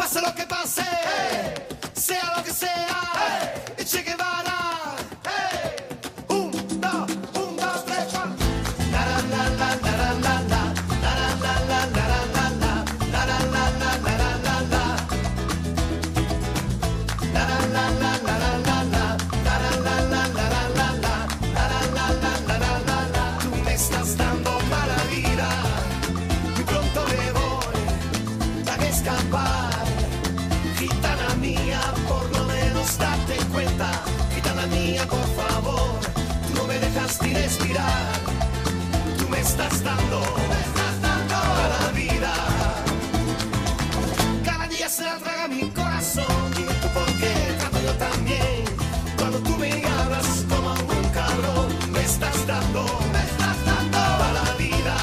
pase lo que pase, sea lo que sea. se la traga mi corazón. ¿Y tú trato yo también? Cuando tú me hablas como un cabrón, me estás dando, me estás dando a la vida.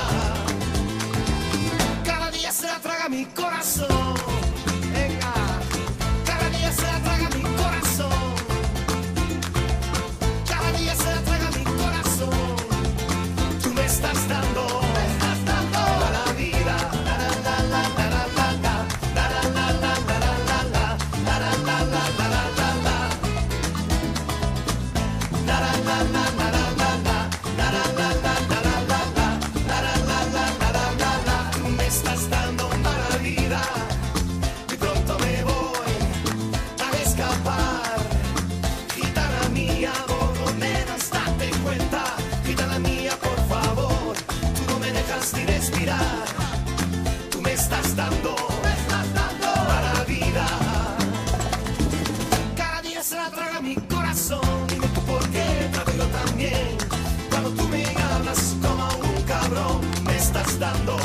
Cada día se la traga mi corazón. Dando mala vida, y pronto me voy a escapar, quita la mía, por lo menos date cuenta, quita la mía por favor, tú no me dejas ni respirar, tú me estás dando, me estás dando mala vida, cada día se la traga mi corazón, dime tú por qué traigo tan bien, cuando tú me hablas como a un cabrón, me estás dando